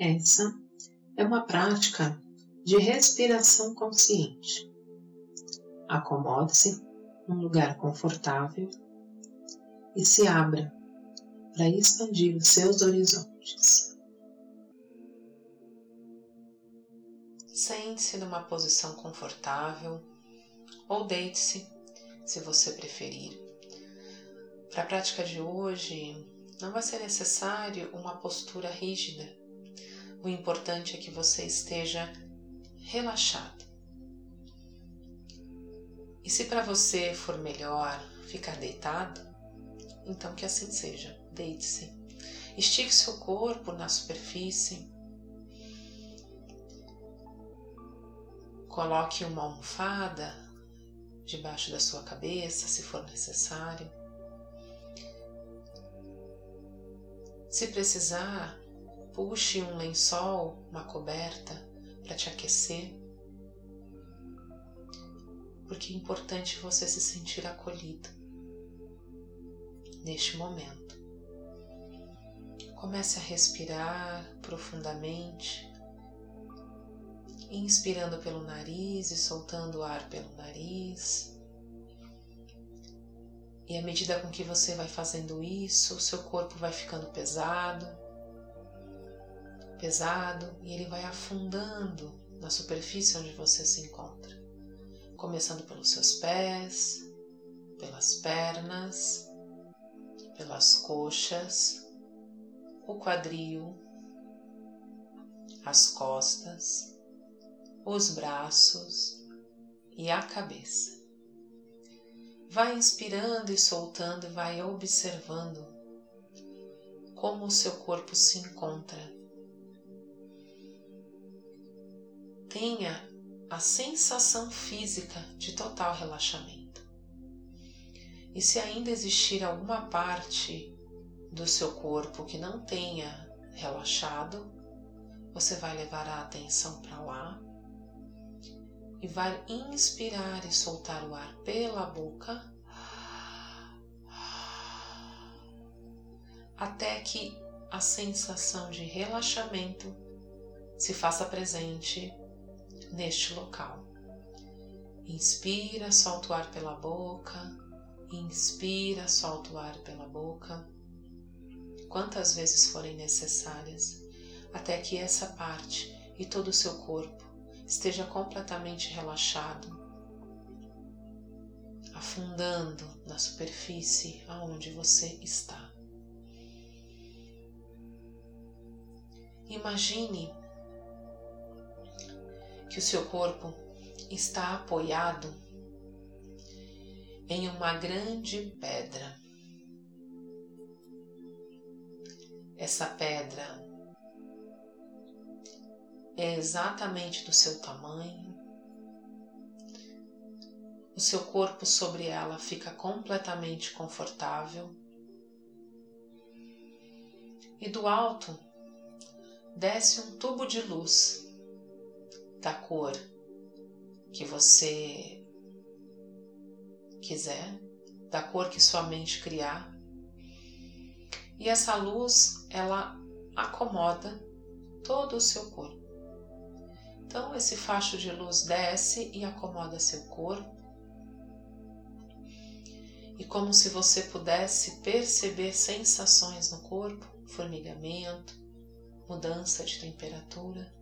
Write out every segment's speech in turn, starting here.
Essa é uma prática de respiração consciente. Acomode-se num lugar confortável e se abra para expandir os seus horizontes. Sente-se numa posição confortável ou deite-se, se você preferir. Para a prática de hoje, não vai ser necessário uma postura rígida. O importante é que você esteja relaxado. E se para você for melhor ficar deitado, então que assim seja. Deite-se. Estique seu corpo na superfície. Coloque uma almofada debaixo da sua cabeça, se for necessário. Se precisar, puxe um lençol, uma coberta para te aquecer. Porque é importante você se sentir acolhido neste momento. Comece a respirar profundamente, inspirando pelo nariz e soltando o ar pelo nariz. E à medida com que você vai fazendo isso, o seu corpo vai ficando pesado, pesado, e ele vai afundando na superfície onde você se encontra, começando pelos seus pés, pelas pernas, pelas coxas, o quadril, as costas, os braços e a cabeça. Vai inspirando e soltando e vai observando como o seu corpo se encontra. Tenha a sensação física de total relaxamento. E se ainda existir alguma parte do seu corpo que não tenha relaxado, você vai levar a atenção para lá e vai inspirar e soltar o ar pela boca até que a sensação de relaxamento se faça presente neste local. Inspira, solta o ar pela boca, inspira, solta o ar pela boca, quantas vezes forem necessárias, até que essa parte e todo o seu corpo esteja completamente relaxado, afundando na superfície aonde você está. Imagine que o seu corpo está apoiado em uma grande pedra. Essa pedra é exatamente do seu tamanho. O seu corpo sobre ela fica completamente confortável. E do alto desce um tubo de luz da cor que você quiser, da cor que sua mente criar. E essa luz, ela acomoda todo o seu corpo. Então, esse facho de luz desce e acomoda seu corpo. E como se você pudesse perceber sensações no corpo, formigamento, mudança de temperatura.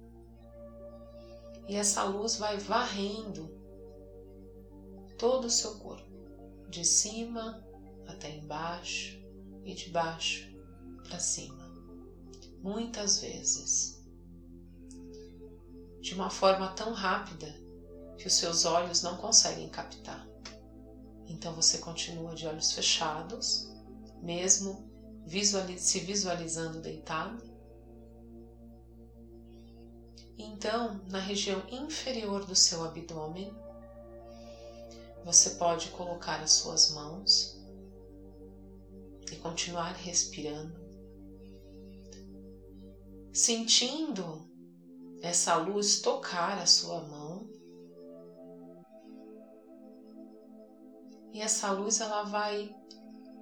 E essa luz vai varrendo todo o seu corpo, de cima até embaixo e de baixo para cima, muitas vezes de uma forma tão rápida que os seus olhos não conseguem captar. Então você continua de olhos fechados, mesmo se visualizando deitado. Então, na região inferior do seu abdômen, você pode colocar as suas mãos e continuar respirando, sentindo essa luz tocar a sua mão. E essa luz ela vai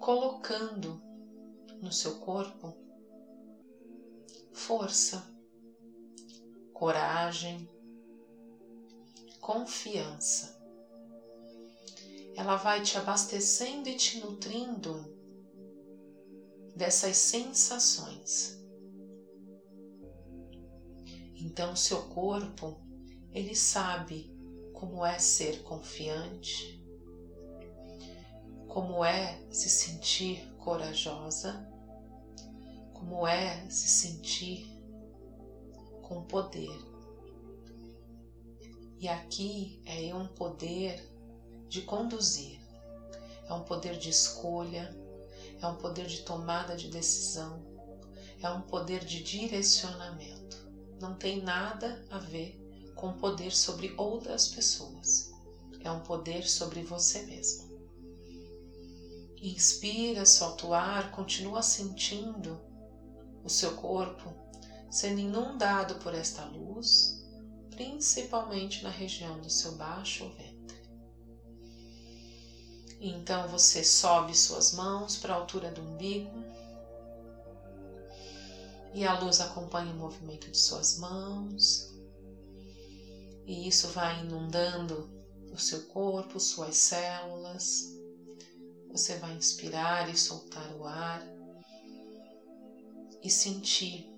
colocando no seu corpo força, coragem, confiança. Ela vai te abastecendo e te nutrindo dessas sensações. Então, seu corpo, ele sabe como é ser confiante, como é se sentir corajosa, como é se sentir com poder. E aqui é um poder de conduzir, é um poder de escolha, é um poder de tomada de decisão, é um poder de direcionamento. Não tem nada a ver com poder sobre outras pessoas, é um poder sobre você mesmo. Inspira, solta o ar, continua sentindo o seu corpo sendo inundado por esta luz, principalmente na região do seu baixo ventre. Então você sobe suas mãos para a altura do umbigo e a luz acompanha o movimento de suas mãos, e isso vai inundando o seu corpo, suas células. Você vai inspirar e soltar o ar e sentir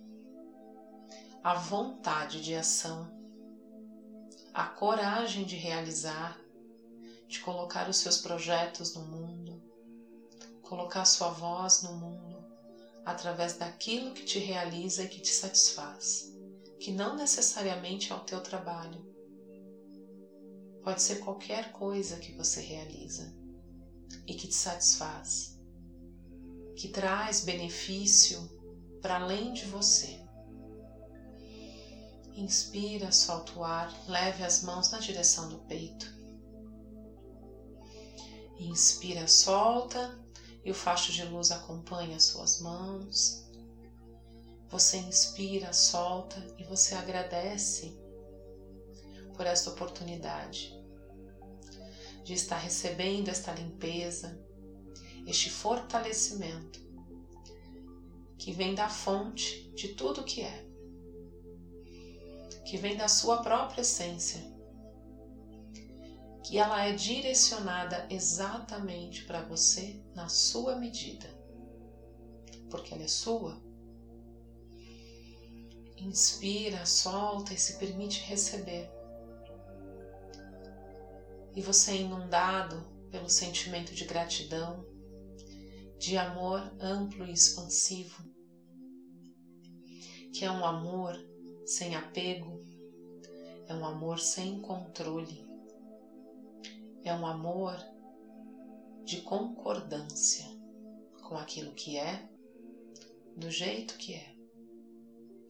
a vontade de ação, a coragem de realizar de colocar os seus projetos no mundo, colocar sua voz no mundo através daquilo que te realiza e que te satisfaz, que não necessariamente é o teu trabalho. Pode ser qualquer coisa que você realiza e que te satisfaz, que traz benefício para além de você. Inspira, solta o ar, leve as mãos na direção do peito. Inspira, solta e o facho de luz acompanha as suas mãos. Você inspira, solta e você agradece por esta oportunidade de estar recebendo esta limpeza, este fortalecimento que vem da fonte de tudo que é, que vem da sua própria essência que ela é direcionada exatamente para você na sua medida, porque ela é sua. Inspira, solta e se permite receber. E você é inundado pelo sentimento de gratidão, de amor amplo e expansivo, que é um amor sem apego, é um amor sem controle é um amor de concordância com aquilo que é, do jeito que é.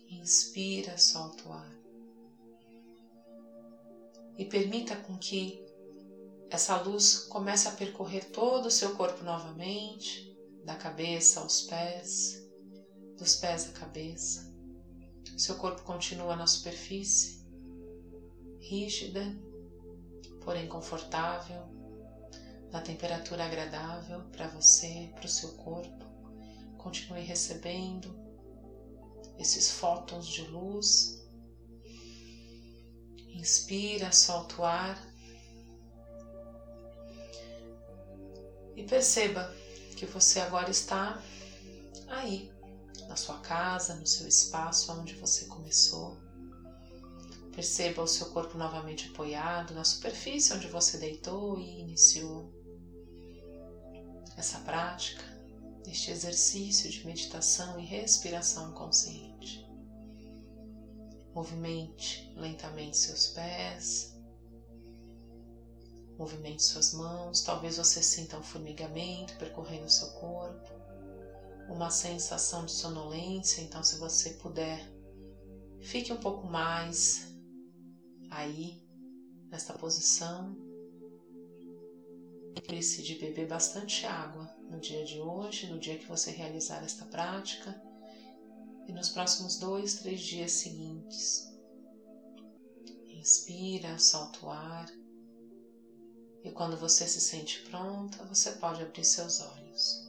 Inspira, solta o ar. E permita com que essa luz comece a percorrer todo o seu corpo novamente, da cabeça aos pés, dos pés à cabeça. Seu corpo continua na superfície, rígida porém confortável, na temperatura agradável para você, para o seu corpo. Continue recebendo esses fótons de luz. Inspira, solta o ar. E perceba que você agora está aí, na sua casa, no seu espaço onde você começou. Perceba o seu corpo novamente apoiado na superfície onde você deitou e iniciou essa prática, este exercício de meditação e respiração consciente. Movimente lentamente seus pés, movimente suas mãos. Talvez você sinta um formigamento percorrendo seu corpo, uma sensação de sonolência. Então, se você puder, fique um pouco mais aí, nesta posição. Lembre-se de beber bastante água no dia de hoje, no dia que você realizar esta prática e nos próximos dois, três dias seguintes. Inspira, solta o ar e quando você se sente pronta, você pode abrir seus olhos.